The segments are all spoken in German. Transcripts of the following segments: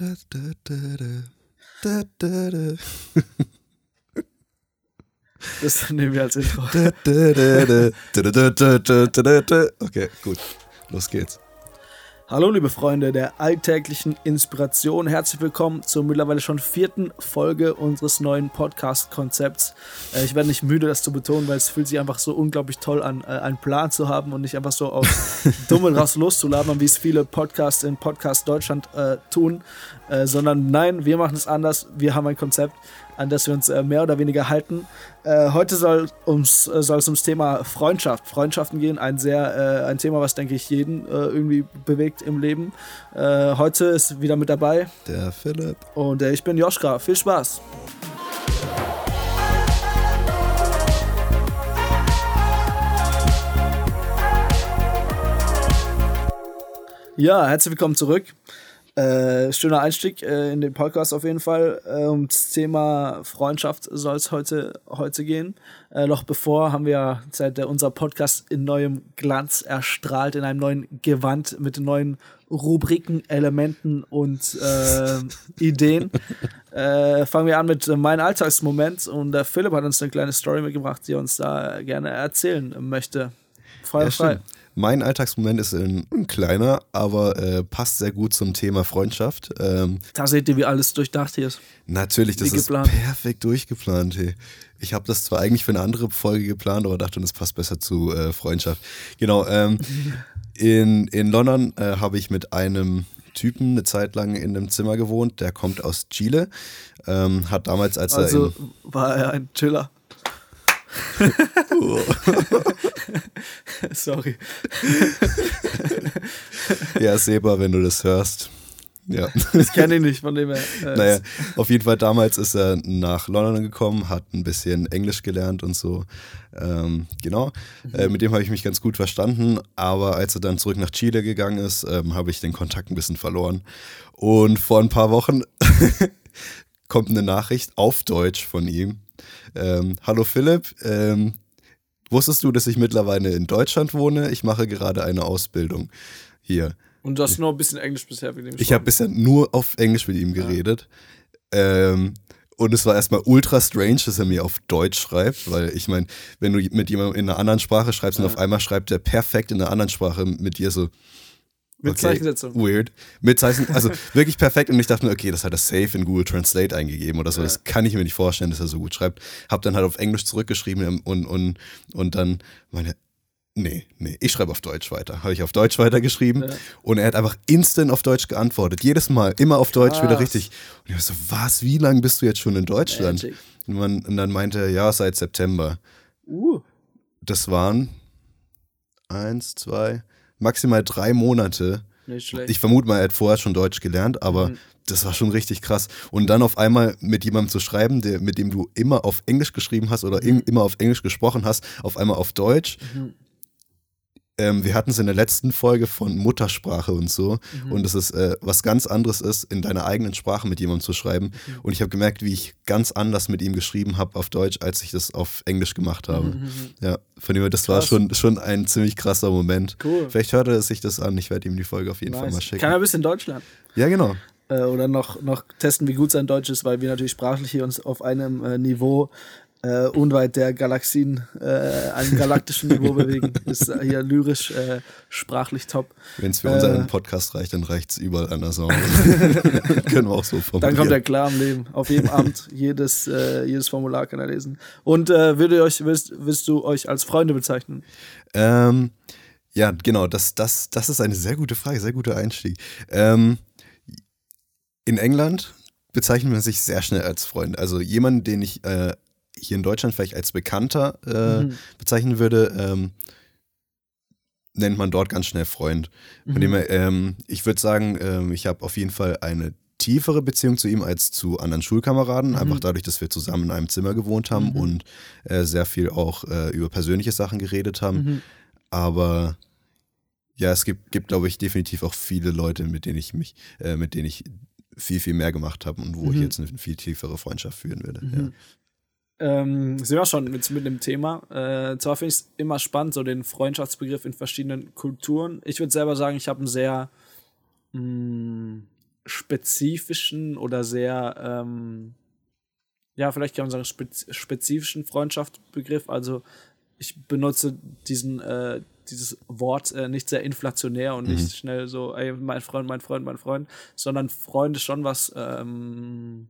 Da, da, da, da. Da, da, da. Das nehmen wir als Intro. Okay, gut. Los geht's. Hallo liebe Freunde der alltäglichen Inspiration, herzlich willkommen zur mittlerweile schon vierten Folge unseres neuen Podcast-Konzepts. Äh, ich werde nicht müde, das zu betonen, weil es fühlt sich einfach so unglaublich toll an, äh, einen Plan zu haben und nicht einfach so auf Dummen raus loszulabern, wie es viele Podcasts in Podcast Deutschland äh, tun, äh, sondern nein, wir machen es anders, wir haben ein Konzept, an das wir uns äh, mehr oder weniger halten. Äh, heute soll, ums, äh, es ums Thema Freundschaft, Freundschaften gehen. Ein sehr, äh, ein Thema, was denke ich jeden äh, irgendwie bewegt im Leben. Heute ist wieder mit dabei Der Philipp. und ich bin Joschka. Viel Spaß. Ja, herzlich willkommen zurück. Äh, schöner Einstieg äh, in den Podcast auf jeden Fall. Äh, ums Thema Freundschaft soll es heute, heute gehen. Äh, noch bevor haben wir seit der, unser Podcast in neuem Glanz erstrahlt, in einem neuen Gewand mit neuen Rubriken, Elementen und äh, Ideen. Äh, fangen wir an mit meinem Alltagsmoment und der Philipp hat uns eine kleine Story mitgebracht, die er uns da gerne erzählen möchte. Feuer Ja, frei. stimmt. Mein Alltagsmoment ist ein, ein kleiner, aber äh, passt sehr gut zum Thema Freundschaft. Ähm, Da seht ihr, wie alles durchdacht hier ist. natürlich, das Wie ist geplant. perfekt durchgeplant. Hey. Ich habe das zwar eigentlich für eine andere Folge geplant, aber dachte, das passt besser zu äh, Freundschaft. Genau. Ähm, in, in London äh, habe ich mit einem Typen eine Zeit lang in einem Zimmer gewohnt. Der kommt aus Chile. Ähm, hat damals, als er Also war er ein Chiller. Sorry. ja, Seba, wenn du das hörst. Ja. Ich kenne ihn nicht, von dem her. Äh, Naja, auf jeden Fall damals ist er nach London gekommen, hat ein bisschen Englisch gelernt und so. Ähm, genau, äh, mit dem habe ich mich ganz gut verstanden, aber als er dann zurück nach Chile gegangen ist, ähm, habe ich den Kontakt ein bisschen verloren. Und vor ein paar Wochen kommt eine Nachricht auf Deutsch von ihm. Ähm, Hallo Philipp, ähm, wusstest du, dass ich mittlerweile in Deutschland wohne? Ich mache gerade eine Ausbildung hier. Und du hast nur ein bisschen Englisch bisher mit dem Ich habe bisher nur auf Englisch mit ihm geredet. Ähm, und es war erstmal ultra strange, dass er mir auf Deutsch schreibt, weil ich meine, wenn du mit jemandem in einer anderen Sprache schreibst und auf einmal schreibt er perfekt in einer anderen Sprache mit dir so. Mit okay, Zeichensetzung. Weird. Mit Zeichen, also wirklich perfekt. Und ich dachte mir, okay, das hat er safe in Google Translate eingegeben oder so. Das kann ich mir nicht vorstellen, dass er so gut schreibt. Hab dann halt auf Englisch zurückgeschrieben und, und, und dann meine, nee, nee, ich schreibe auf Deutsch weiter. Habe ich auf Deutsch weitergeschrieben Ja. und er hat einfach instant auf Deutsch geantwortet. Jedes Mal, immer auf Deutsch wieder Krass. richtig. Und ich war so, was, wie lange bist du jetzt schon in Deutschland? Magic. Und, man, und dann meinte er, ja, seit September. Uh, Das waren eins, zwei, maximal drei Monate. nicht schlecht. Ich vermute mal, er hat vorher schon Deutsch gelernt, aber Mhm. das war schon richtig krass. Und dann auf einmal mit jemandem zu schreiben, der, mit dem du immer auf Englisch geschrieben hast oder im, immer auf Englisch gesprochen hast, auf einmal auf Deutsch. Mhm. Ähm, wir hatten es in der letzten Folge von Muttersprache und so. Mhm. Und es ist äh, was ganz anderes ist, in deiner eigenen Sprache mit jemandem zu schreiben. Mhm. Und ich habe gemerkt, wie ich ganz anders mit ihm geschrieben habe auf Deutsch, als ich das auf Englisch gemacht habe. Ja, von dem das war Mhm. Krass. schon, schon ein ziemlich krasser Moment. Cool. Vielleicht hört er sich das an. Ich werde ihm die Folge auf jeden Fall mal nice. schicken. Kann er ein bisschen Deutsch lernen. Ja, genau. Äh, oder noch, noch testen, wie gut sein Deutsch ist, weil wir natürlich sprachlich hier uns auf einem äh, Niveau äh, unweit der Galaxien, äh, einem galaktischen Niveau bewegen. Ist äh, hier lyrisch, äh, sprachlich top. Wenn es für Äh. unseren Podcast reicht, dann reicht es überall anders auch. Können wir auch so formulieren. Dann kommt er klar im Leben. Auf jedem Amt, jedes, äh, jedes Formular kann er lesen. Und äh, würde euch, willst, willst du euch als Freunde bezeichnen? Ähm, ja, genau, das, das, das ist eine sehr gute Frage, sehr guter Einstieg. Ähm, in England bezeichnet man sich sehr schnell als Freund. Also jemand, den ich äh, hier in Deutschland vielleicht als Bekannter äh, Mhm. bezeichnen würde, ähm, nennt man dort ganz schnell Freund. Von Mhm. dem her, ähm, ich würde sagen, ähm, ich habe auf jeden Fall eine tiefere Beziehung zu ihm als zu anderen Schulkameraden, einfach dadurch, dass wir zusammen in einem Zimmer gewohnt haben Mhm. und äh, sehr viel auch äh, über persönliche Sachen geredet haben. Mhm. Aber ja, es gibt, gibt glaube ich, definitiv auch viele Leute, mit denen ich mich, äh, mit denen ich viel, viel mehr gemacht habe und wo ich Mhm. jetzt eine viel tiefere Freundschaft führen würde. Mhm. Ähm, sind wir schon mit, mit dem Thema. Äh, zwar finde ich es immer spannend, so den Freundschaftsbegriff in verschiedenen Kulturen. Ich würde selber sagen, ich habe einen sehr mh, spezifischen oder sehr, ähm, ja, vielleicht kann man sagen, spez spezifischen Freundschaftsbegriff. Also ich benutze diesen, äh, dieses Wort äh, nicht sehr inflationär und mhm. nicht schnell so, ey, mein Freund, mein Freund, mein Freund, sondern Freund ist schon was, ähm,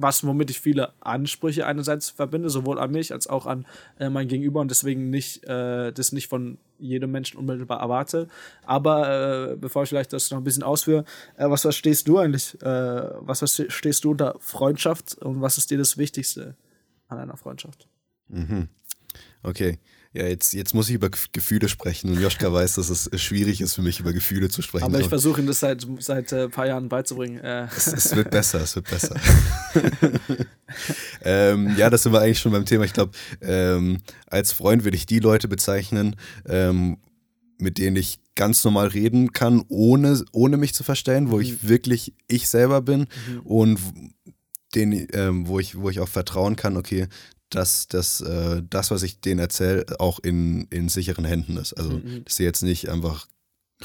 was, womit ich viele Ansprüche einerseits verbinde, sowohl an mich als auch an äh, mein Gegenüber und deswegen nicht, äh, das nicht von jedem Menschen unmittelbar erwarte. Aber äh, bevor ich vielleicht das noch ein bisschen ausführe, äh, was verstehst du eigentlich, äh, was verstehst du unter Freundschaft und was ist dir das Wichtigste an einer Freundschaft? Mhm. Okay. Ja, jetzt, jetzt muss ich über Gefühle sprechen und Joschka weiß, dass es schwierig ist für mich, über Gefühle zu sprechen. Aber ich versuche ihn das seit, seit ein äh, paar Jahren beizubringen. Äh. Es, es, wird besser, es wird besser. ähm, ja, das sind wir eigentlich schon beim Thema. Ich glaube, ähm, als Freund würde ich die Leute bezeichnen, ähm, mit denen ich ganz normal reden kann, ohne, ohne mich zu verstellen, wo mhm. ich wirklich ich selber bin mhm. und den, ähm, wo, ich, wo ich auch vertrauen kann, okay, dass, dass äh, das, was ich denen erzähle, auch in, in sicheren Händen ist. Also, mhm. dass sie jetzt nicht einfach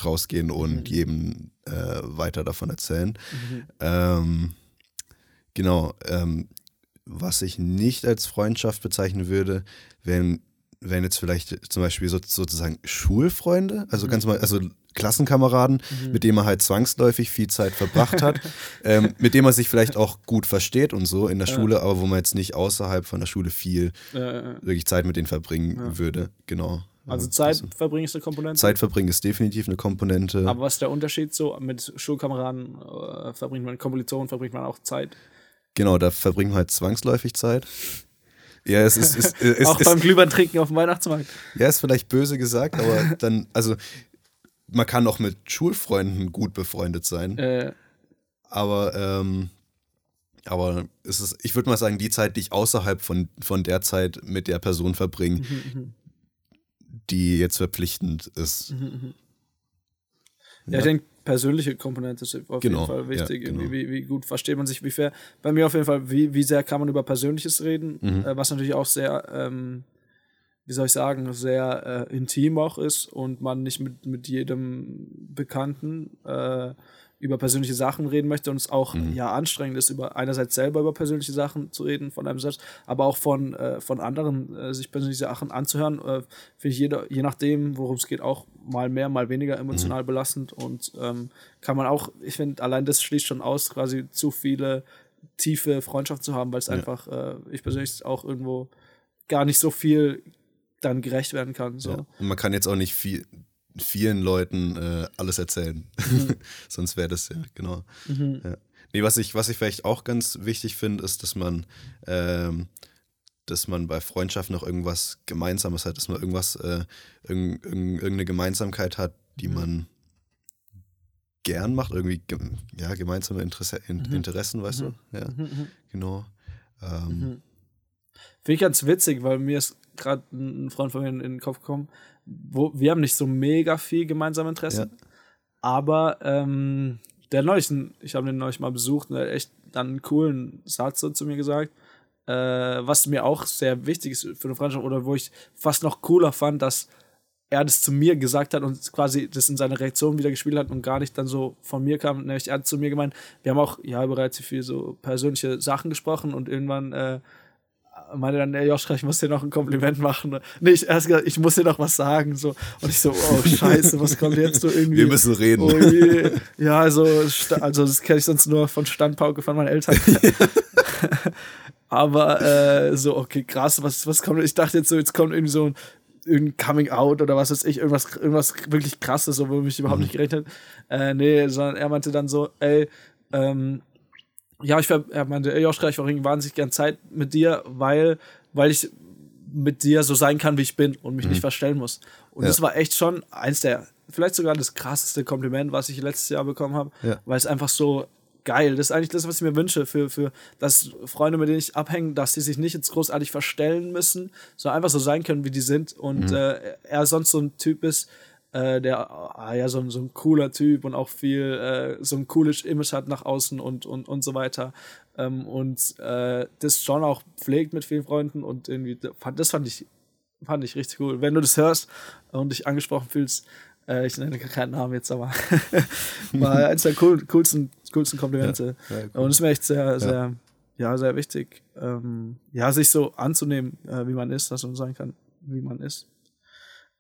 rausgehen und mhm. jedem äh, weiter davon erzählen. Mhm. Ähm, genau. Ähm, was ich nicht als Freundschaft bezeichnen würde, wenn, wenn jetzt vielleicht zum Beispiel so, sozusagen Schulfreunde, also ganz mal, also Klassenkameraden, mhm. mit dem er halt zwangsläufig viel Zeit verbracht hat, ähm, mit dem er sich vielleicht auch gut versteht und so in der ja. Schule, aber wo man jetzt nicht außerhalb von der Schule viel ja, wirklich Zeit mit denen verbringen würde. Genau. Also Zeit verbringen ist eine Komponente? Zeit verbringen ist definitiv eine Komponente. Aber was ist der Unterschied so? Mit Schulkameraden äh, verbringt man, Kommilitonen verbringt man auch Zeit? Genau, da verbringt man halt zwangsläufig Zeit. Ja, es ist. Es, es, auch es, beim Glühwein trinken auf dem Weihnachtsmarkt. Ja, ist vielleicht böse gesagt, aber dann, also man kann auch mit Schulfreunden gut befreundet sein. Äh. Aber, ähm, aber es ist, ich würde mal sagen, die Zeit, die ich außerhalb von, von der Zeit mit der Person verbringe, mhm, mhm. die jetzt verpflichtend ist. Mhm, mhm. ja, ja, ich denke, persönliche Komponente ist auf genau, jeden Fall wichtig. Ja, genau. wie, wie, gut versteht man sich, wie fair. Bei mir auf jeden Fall, wie, wie sehr kann man über Persönliches reden, mhm. äh, was natürlich auch sehr ähm, wie soll ich sagen, sehr äh, intim auch ist und man nicht mit, mit jedem Bekannten äh, über persönliche Sachen reden möchte und es auch mhm. ja anstrengend ist, über einerseits selber über persönliche Sachen zu reden von einem selbst, aber auch von, äh, von anderen äh, sich persönliche Sachen anzuhören, äh, finde ich jeder, je nachdem, worum es geht, auch mal mehr, mal weniger emotional mhm. belastend und ähm, kann man auch, ich finde, allein das schließt schon aus, quasi zu viele tiefe Freundschaft zu haben, weil es ja. einfach, äh, ich persönlich auch irgendwo gar nicht so viel dann gerecht werden kann. So. Ja. Und man kann jetzt auch nicht viel, vielen Leuten äh, alles erzählen. Mhm. Sonst wäre das ja, genau. Mhm. Ja. Nee, was ich, was ich vielleicht auch ganz wichtig finde, ist, dass man, ähm, dass man bei Freundschaft noch irgendwas Gemeinsames hat, dass man irgendwas, äh, irg irgendeine Gemeinsamkeit hat, die mhm. man gern macht, irgendwie ja, gemeinsame Interesse, in, mhm. Interessen, weißt du? Mhm. Ja, mhm, genau. Ähm, Finde ich ganz witzig, weil mir ist gerade ein Freund von mir in, in, den Kopf gekommen, wo wir haben nicht so mega viel gemeinsame Interessen, ja. aber ähm, der neulich, ich habe den neulich mal besucht und er hat echt dann einen coolen Satz so zu mir gesagt, äh, was mir auch sehr wichtig ist für eine Freundschaft oder wo ich fast noch cooler fand, dass er das zu mir gesagt hat und quasi das in seiner Reaktion wieder gespielt hat und gar nicht dann so von mir kam. Nämlich er hat zu mir gemeint, wir haben auch ja bereits viel so persönliche Sachen gesprochen und irgendwann äh, meinte dann, der Joschka, ich muss dir noch ein Kompliment machen. Nee, ich, er hat gesagt, ich muss dir noch was sagen. So. Und ich so, oh scheiße, was kommt jetzt so irgendwie? Wir müssen reden. Oh, ja, also, also das kenne ich sonst nur von Standpauke von meinen Eltern. Aber äh, so, okay, krass, was, was kommt? Ich dachte jetzt so, jetzt kommt irgendwie so ein irgendein Coming Out oder was weiß ich, irgendwas, irgendwas wirklich krasses, so, wo mich überhaupt mhm. nicht gerechnet. Äh, nee, sondern er meinte dann so, ey, ähm, ja, ich war, er meinte, Joschka, ich verbringe wahnsinnig gern Zeit mit dir, weil, weil ich mit dir so sein kann, wie ich bin und mich mhm. nicht verstellen muss. Und ja. das war echt schon eins der, vielleicht sogar das krasseste Kompliment, was ich letztes Jahr bekommen habe, ja. weil es einfach so geil. Das ist eigentlich das, was ich mir wünsche für, für dass Freunde, mit denen ich abhänge, dass sie sich nicht jetzt großartig verstellen müssen, sondern einfach so sein können, wie die sind. Und mhm. äh, er sonst so ein Typ ist, äh, der ah, ja so, so ein cooler Typ und auch viel äh, so ein cooles Image hat nach außen und und und so weiter ähm, und äh, das schon auch pflegt mit vielen Freunden und irgendwie das fand ich fand ich richtig cool wenn du das hörst und dich angesprochen fühlst Äh, ich nenne keinen Namen jetzt, aber war eins der cool, coolsten, coolsten Komplimente. Ja, ja, cool. Und es ist mir echt sehr, sehr, ja, sehr wichtig, ähm, ja, sich so anzunehmen, äh, wie man ist, dass man sein kann, wie man ist.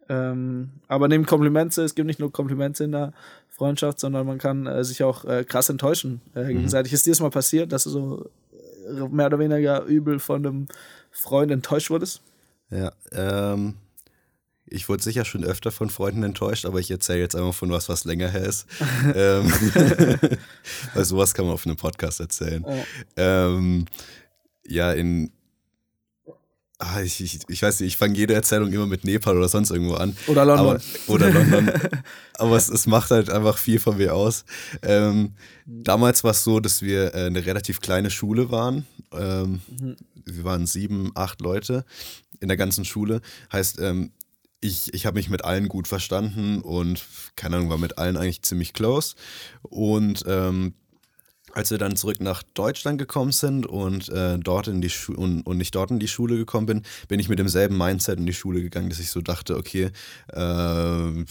Ähm, aber neben Komplimente, es gibt nicht nur Komplimente in der Freundschaft, sondern man kann äh, sich auch äh, krass enttäuschen äh, mhm. gegenseitig. Mhm. Ist dir das mal passiert, dass du so äh, mehr oder weniger übel von einem Freund enttäuscht wurdest? Ja, ähm, ich wurde sicher schon öfter von Freunden enttäuscht, aber ich erzähle jetzt einfach von was, was länger her ist. ähm, weil sowas kann man auf einem Podcast erzählen. Oh. Ähm, ja, in Ah, ich, ich, ich, weiß nicht, ich fange jede Erzählung immer mit Nepal oder sonst irgendwo an. Oder London. Aber, oder London. aber es, es, macht halt einfach viel von mir aus. Ähm, damals war es so, dass wir äh, eine relativ kleine Schule waren. Ähm, mhm. Wir waren sieben, acht Leute in der ganzen Schule. Heißt, ähm, ich, ich habe mich mit allen gut verstanden und keine Ahnung, war mit allen eigentlich ziemlich close. Und ähm, als wir dann zurück nach Deutschland gekommen sind und äh, dort in die Schu und, und nicht dort in die Schule gekommen bin, bin ich mit demselben Mindset in die Schule gegangen, dass ich so dachte, okay, äh,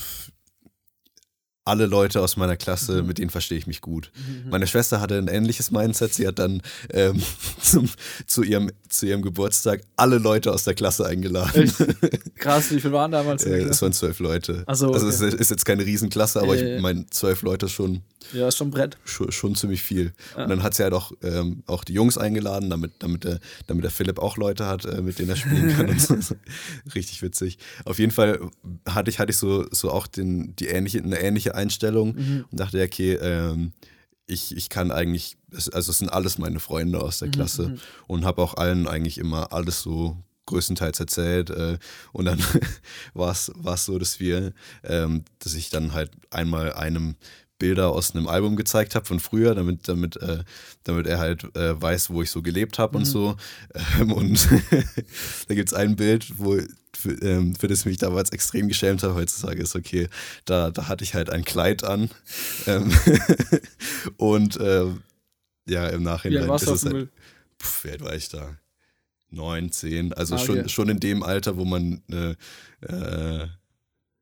alle Leute aus meiner Klasse, mhm. mit denen verstehe ich mich gut. Mhm. Meine Schwester hatte ein ähnliches Mindset. Sie hat dann ähm, zum, zu, ihrem, zu ihrem Geburtstag alle Leute aus der Klasse eingeladen. Echt? Krass, wie viele waren damals? Äh, es waren zwölf Leute. So, okay. Also es ist jetzt keine Riesenklasse, aber äh, ich meine, zwölf Leute schon. Ja, ist schon Brett. Schon, schon ziemlich viel. Ja. Und dann hat sie halt auch, ähm, auch die Jungs eingeladen, damit, damit, der, damit der Philipp auch Leute hat, äh, mit denen er spielen kann. so. Richtig witzig. Auf jeden Fall hatte ich, hatte ich so, so auch den, die ähnliche, eine ähnliche Einstellung mhm. und dachte, okay, ähm, ich, ich kann eigentlich, also es sind alles meine Freunde aus der mhm, Klasse mhm. und habe auch allen eigentlich immer alles so größtenteils erzählt. Äh, und dann war es so, dass wir, ähm, dass ich dann halt einmal einem Bilder aus einem Album gezeigt habe von früher, damit, damit, äh, damit er halt äh, weiß, wo ich so gelebt habe mhm. und so. Ähm, und da gibt es ein Bild, wo für, ähm, für das ich mich damals extrem geschämt habe. Heutzutage ist okay, da, da hatte ich halt ein Kleid an. Ähm, und äh, ja, im Nachhinein ist es halt, pf, wie alt war ich da? Neun, zehn, also ah, okay. schon, schon in dem Alter, wo man äh, äh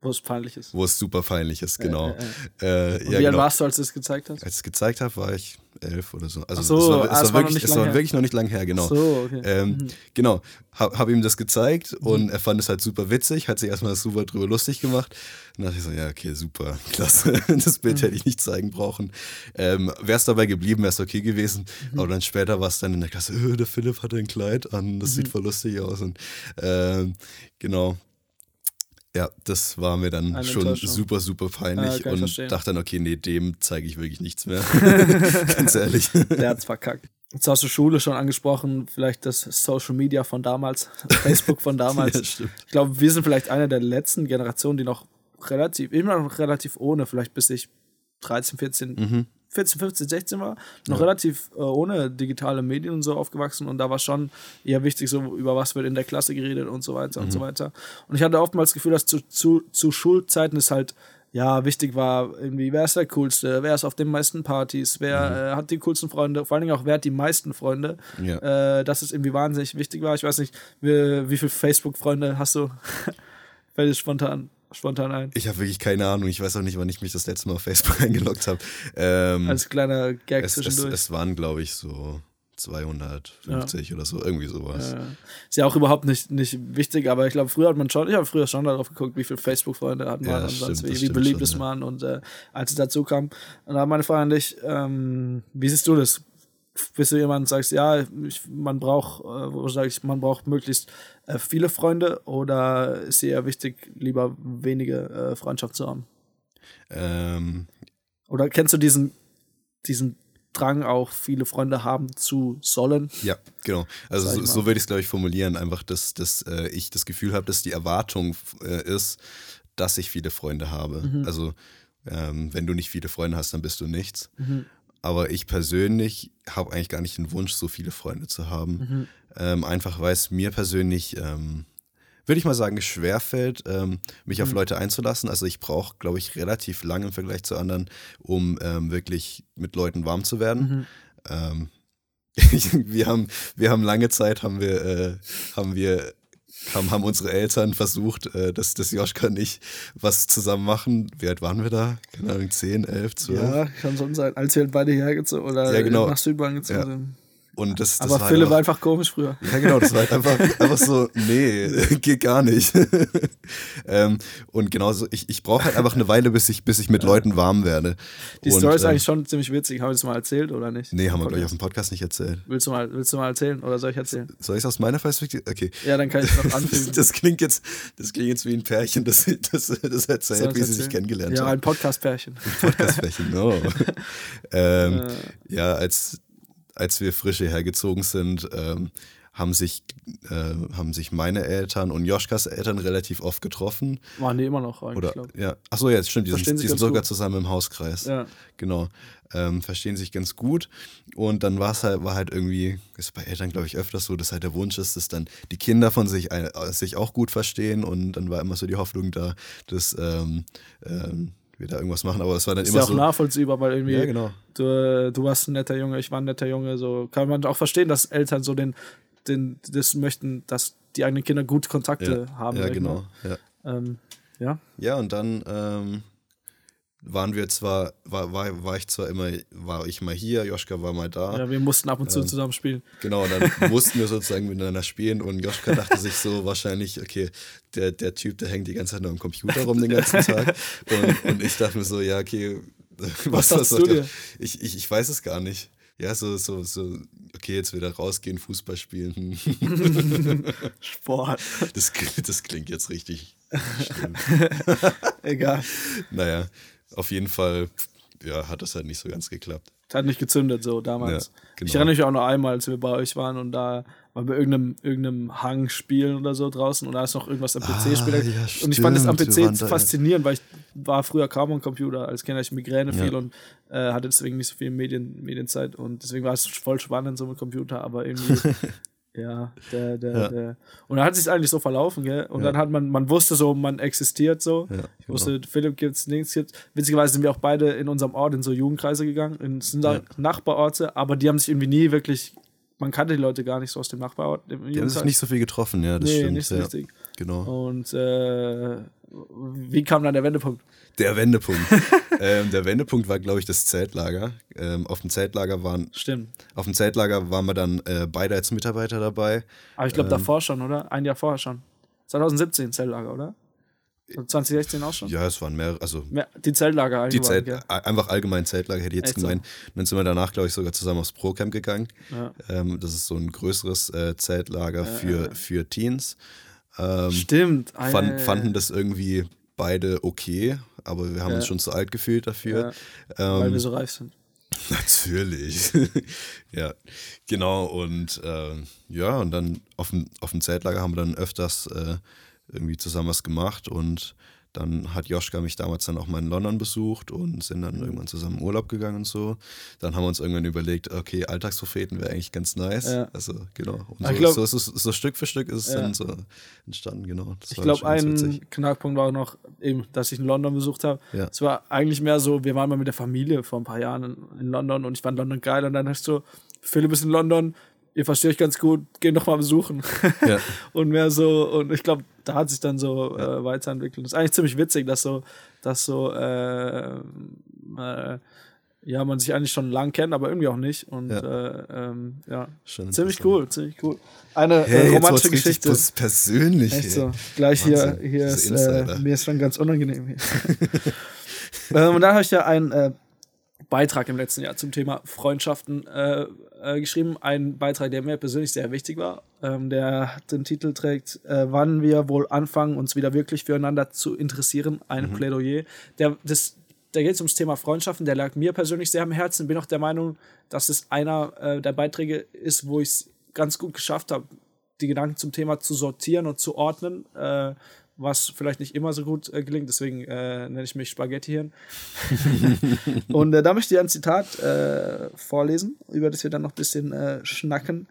wo es peinlich ist. Wo es super peinlich ist, genau. Äh, äh, äh. Wie alt genau. warst du, als du es gezeigt hast? Als ich es gezeigt habe, war ich elf oder so. Also so, es war, es ah, war, war wirklich, es war wirklich noch nicht lang her, genau. So, okay. Ähm, mhm. Genau, habe hab ihm das gezeigt mhm. und er fand es halt super witzig, hat sich erstmal super drüber lustig gemacht. Und dachte ich so, ja, okay, super, klasse. Das Bild mhm. hätte ich nicht zeigen brauchen. Ähm, wäre es dabei geblieben, wäre es okay gewesen. Mhm. Aber dann später war es dann in der Klasse, äh, der Philipp hat ein Kleid an, das sieht mhm. voll lustig aus. Und ähm, genau, ja, das war mir dann Eine schon super, super peinlich ah, und verstehen. dachte dann, okay, nee, dem zeige ich wirklich nichts mehr. Ganz ehrlich. Der hat's verkackt. Jetzt hast du Schule schon angesprochen, vielleicht das Social Media von damals, Facebook von damals. ja. Ich glaube, wir sind vielleicht eine der letzten Generationen, die noch relativ, immer noch relativ ohne, vielleicht bis ich 13, 14, mhm. 14, 15, 16 war, noch ja. relativ äh, ohne digitale Medien und so aufgewachsen und da war schon eher wichtig, so über was wird in der Klasse geredet und so weiter mhm. und so weiter. Und ich hatte oftmals das Gefühl, dass zu, zu, zu Schulzeiten es halt ja, wichtig war, irgendwie, wer ist der Coolste, wer ist auf den meisten Partys, wer mhm. äh, hat die coolsten Freunde, vor allen Dingen auch, wer hat die meisten Freunde. Ja. Äh, dass es irgendwie wahnsinnig wichtig war. Ich weiß nicht, wie, wie viele Facebook-Freunde hast du? Fällt spontan spontan ein? Ich habe wirklich keine Ahnung. Ich weiß auch nicht, wann ich mich das letzte Mal auf Facebook eingeloggt habe. Ähm, Als kleiner Gag es, zwischendurch. Es, es waren, glaube ich, so 250 ja. oder so, irgendwie sowas. Ja. Ist ja auch überhaupt nicht, nicht wichtig, aber ich glaube, früher hat man schon, ich habe früher schon darauf geguckt, wie viele Facebook-Freunde hat man ja, und sonst wie, wie beliebt ist man und äh, als es dazu kam. Und da meine Frage an dich, ähm, wie siehst du das? Bist du jemand, sagst, ja, ich, man braucht, äh, wo sag ich, man braucht möglichst äh, viele Freunde oder ist eher wichtig, lieber wenige äh, Freundschaft zu haben? Ähm. Oder kennst du diesen, diesen Drang auch, viele Freunde haben zu sollen? Ja, genau. Also so, so würde ich es, glaube ich, formulieren. Einfach, dass, dass äh, ich das Gefühl habe, dass die Erwartung äh, ist, dass ich viele Freunde habe. Mhm. Also ähm, wenn du nicht viele Freunde hast, dann bist du nichts. Mhm. Aber ich persönlich habe eigentlich gar nicht den Wunsch, so viele Freunde zu haben. Mhm. Ähm, einfach weil es mir persönlich, ähm, würde ich mal sagen, schwerfällt, ähm, mich mhm. auf Leute einzulassen. Also ich brauche, glaube ich, relativ lange im Vergleich zu anderen, um ähm, wirklich mit Leuten warm zu werden. Mhm. Ähm, wir, haben, wir haben lange Zeit, haben wir, äh, haben wir haben, haben unsere Eltern versucht, äh, dass, dass Joschka nicht was zusammen machen. Wie alt waren wir da? Keine Ahnung, 10, 11, 12? Ja, kann schon sein. Als wir halt beide hergezogen oder Ja, genau. nach Südbahn gezogen Ja. sind. Und das, das Aber war Philipp halt war einfach, komisch früher. Ja, genau, das war halt einfach, einfach so, nee, geht gar nicht. ähm, und genauso, ich, ich brauche halt einfach eine Weile, bis ich, bis ich mit Leuten warm werde. Die Story ist ähm, eigentlich schon ziemlich witzig. Haben wir das mal erzählt oder nicht? Nee, haben wir, glaube ich, auf dem Podcast nicht erzählt. Willst du, mal, willst du mal erzählen oder soll ich erzählen? Soll ich es aus meiner Perspektive? Okay. Ja, dann kann ich noch anfügen. das, klingt jetzt, das klingt jetzt wie ein Pärchen, das, das, das erzählt, wie ich sie sich erzählen? kennengelernt Ja, haben. ein Podcast-Pärchen. Podcast-Pärchen, no. ähm, Äh. Ja, als, als wir frisch hierher gezogen sind, ähm, haben sich, äh, haben sich meine Eltern und Joschkas Eltern relativ oft getroffen. Waren die immer noch eigentlich, Oder, glaub ja, achso, ja, stimmt, die Verstehen sind, die sind sogar gut. zusammen im Hauskreis. Ja. Genau. Ähm, verstehen sich ganz gut. Und dann war es halt, war halt irgendwie, ist bei Eltern, glaube ich, öfters so, dass halt der Wunsch ist, dass dann die Kinder von sich, äh, sich auch gut verstehen. Und dann war immer so die Hoffnung da, dass ähm, ähm, wir da irgendwas machen. Aber es war dann Ist immer ja auch so. nachvollziehbar, weil irgendwie Ja, genau. du, du warst ein netter Junge, ich war ein netter Junge. So kann man auch verstehen, dass Eltern so den, den das möchten, dass die eigenen Kinder gut Kontakte Ja, haben. ja ich genau. Ja. Ähm, ja. ja, und dann ähm, waren wir zwar, war, war, war ich zwar immer, war ich mal hier, Joschka war mal da. ja, wir mussten ab und Ähm, zu zusammen spielen. Genau, dann mussten wir sozusagen miteinander spielen und Joschka dachte sich so wahrscheinlich, okay, der, der Typ, der hängt die ganze Zeit nur am Computer rum den ganzen Tag. Und, und ich dachte mir so, ja, okay, was, dachtest soll du dir? Ich, ich, ich weiß es gar nicht. Ja, so, so, so, okay, jetzt wieder rausgehen, Fußball spielen. Sport. Das, klingt- das klingt jetzt richtig. Egal. Naja, auf jeden Fall, ja, hat das halt nicht so ganz geklappt. Hat nicht gezündet so damals. Ja, genau. Ich erinnere mich auch noch einmal, als wir bei euch waren und da waren wir irgendeinem, irgendeinem Hang spielen oder so draußen und da ist noch irgendwas am PC Ah, spielen. ja, und ich fand das am PC faszinierend, weil ich war früher kaum am Computer, als Kind hatte ich Migräne Ja. viel und äh, hatte deswegen nicht so viel Medien, Medienzeit und deswegen war es voll spannend so mit Computer, aber irgendwie Ja, der, der, Ja. der. Und dann hat sich eigentlich so verlaufen, gell? Und Ja. dann hat man, man wusste so, man existiert so. Ja, Ich wusste, Philipp gibt's, nichts gibt's. Witzigerweise sind wir auch beide in unserem Ort in so Jugendkreise gegangen, in sind da. Nachbarorte, aber die haben sich irgendwie nie wirklich, man kannte die Leute gar nicht so aus dem Nachbarort. im Die haben sich nicht so viel getroffen, ja, das nee, stimmt. nicht so ja. richtig. Genau. Und äh, wie kam dann der Wendepunkt? Der Wendepunkt. ähm, der Wendepunkt war, glaube ich, das Zeltlager. Ähm, auf dem Zeltlager waren, Stimmt. auf dem Zeltlager waren wir dann äh, beide als Mitarbeiter dabei. Aber ich glaube Ähm. davor schon, oder? Ein Jahr vorher schon. 2017 Zeltlager, oder? So 2016 auch schon? Ja, es waren mehrere, also Mehr, die Zeltlager die allgemein, Zelt, gell? a- einfach allgemein Zeltlager hätte ich jetzt Echt so? gemeint. Und dann sind wir danach, glaube ich, sogar zusammen aufs Pro-Camp gegangen. Ja. Ähm, das ist so ein größeres äh, Zeltlager für, für Teens. Ähm, Stimmt. Ah, fand, ja, ja, ja. Fanden das irgendwie beide okay, aber wir haben Ja. uns schon zu alt gefühlt dafür. Weil Ähm, wir so reif sind. Natürlich. ja, genau. Und ähm, ja, und dann auf dem, auf dem Zeltlager haben wir dann öfters äh, irgendwie zusammen was gemacht und dann hat Joschka mich damals dann auch mal in London besucht und sind Mhm. dann irgendwann zusammen in Urlaub gegangen und so. Dann haben wir uns irgendwann überlegt, okay, Alltagspropheten wäre eigentlich ganz nice. Ja. Also genau. Und so, glaub- so, es, so Stück für Stück ist es Ja. dann so entstanden, genau. Das Ich glaube, ein witzig. Knackpunkt war auch noch, eben, dass ich in London besucht habe. Ja. Es war eigentlich mehr so, wir waren mal mit der Familie vor ein paar Jahren in, London und ich fand London geil und dann hast du, Philipp ist in London, ihr versteht euch ganz gut, geh doch mal besuchen. Ja. und mehr so, und ich glaube, da hat sich dann so äh, weiterentwickelt. Das ist eigentlich ziemlich witzig, dass so, dass so, äh, äh, ja, man sich eigentlich schon lang kennt, aber irgendwie auch nicht. Und Ja. äh, ähm, ja, ziemlich cool, ziemlich cool. Eine Hey, äh, jetzt romantische Geschichte. pers- persönlich. Echt so. Gleich hier, Wahnsinn. hier Diese ist, äh, mir ist schon ganz unangenehm hier. ähm, und dann habe ich ja äh, Beitrag im letzten Jahr zum Thema Freundschaften äh, äh, geschrieben. Ein Beitrag, der mir persönlich sehr wichtig war. Ähm, der den Titel trägt, äh, wann wir wohl anfangen, uns wieder wirklich füreinander zu interessieren. Ein Plädoyer. Der, das, da geht es ums Thema Freundschaften. Der lag mir persönlich sehr am Herzen. Bin auch der Meinung, dass es einer äh, der Beiträge ist, wo ich es ganz gut geschafft habe, die Gedanken zum Thema zu sortieren und zu ordnen, äh, was vielleicht nicht immer so gut äh, gelingt. Deswegen äh, nenne ich mich Spaghetti-Hirn. und äh, da möchte ich ein Zitat äh, vorlesen, über das wir dann noch ein bisschen äh, schnacken,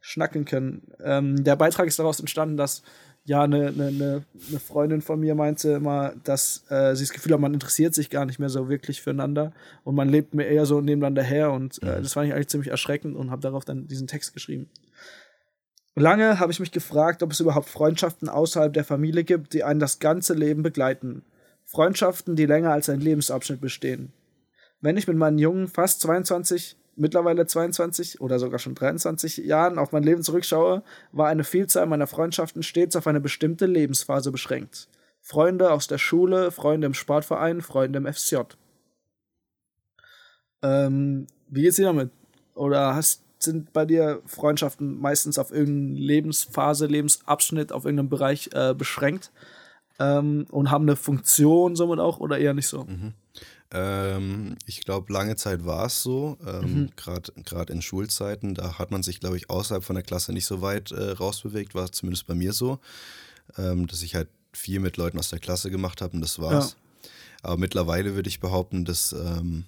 schnacken können. Ähm, der Beitrag ist daraus entstanden, dass ja eine, eine, eine eine Freundin von mir meinte immer, dass äh, sie das Gefühl hat, man interessiert sich gar nicht mehr so wirklich füreinander und man lebt mir eher so nebeneinander her und äh, das fand ich eigentlich ziemlich erschreckend und habe darauf dann diesen Text geschrieben. Lange habe ich mich gefragt, ob es überhaupt Freundschaften außerhalb der Familie gibt, die einen das ganze Leben begleiten. Freundschaften, die länger als ein Lebensabschnitt bestehen. Wenn ich mit meinen jungen, fast 22, mittlerweile 22 oder sogar schon 23 Jahren auf mein Leben zurückschaue, war eine Vielzahl meiner Freundschaften stets auf eine bestimmte Lebensphase beschränkt. Freunde aus der Schule, Freunde im Sportverein, Freunde im FSJ. Ähm, wie geht's dir damit? Oder hast, sind bei dir Freundschaften meistens auf irgendeine Lebensphase, Lebensabschnitt, auf irgendeinen Bereich äh, beschränkt ähm, und haben eine Funktion somit auch oder eher nicht so? Mhm. Ähm, ich glaube, lange Zeit war es so, ähm, Mhm. gerade in Schulzeiten, da hat man sich, glaube ich, außerhalb von der Klasse nicht so weit äh, rausbewegt, war zumindest bei mir so, ähm, dass ich halt viel mit Leuten aus der Klasse gemacht habe und das war's. Aber mittlerweile würde ich behaupten, dass, ähm,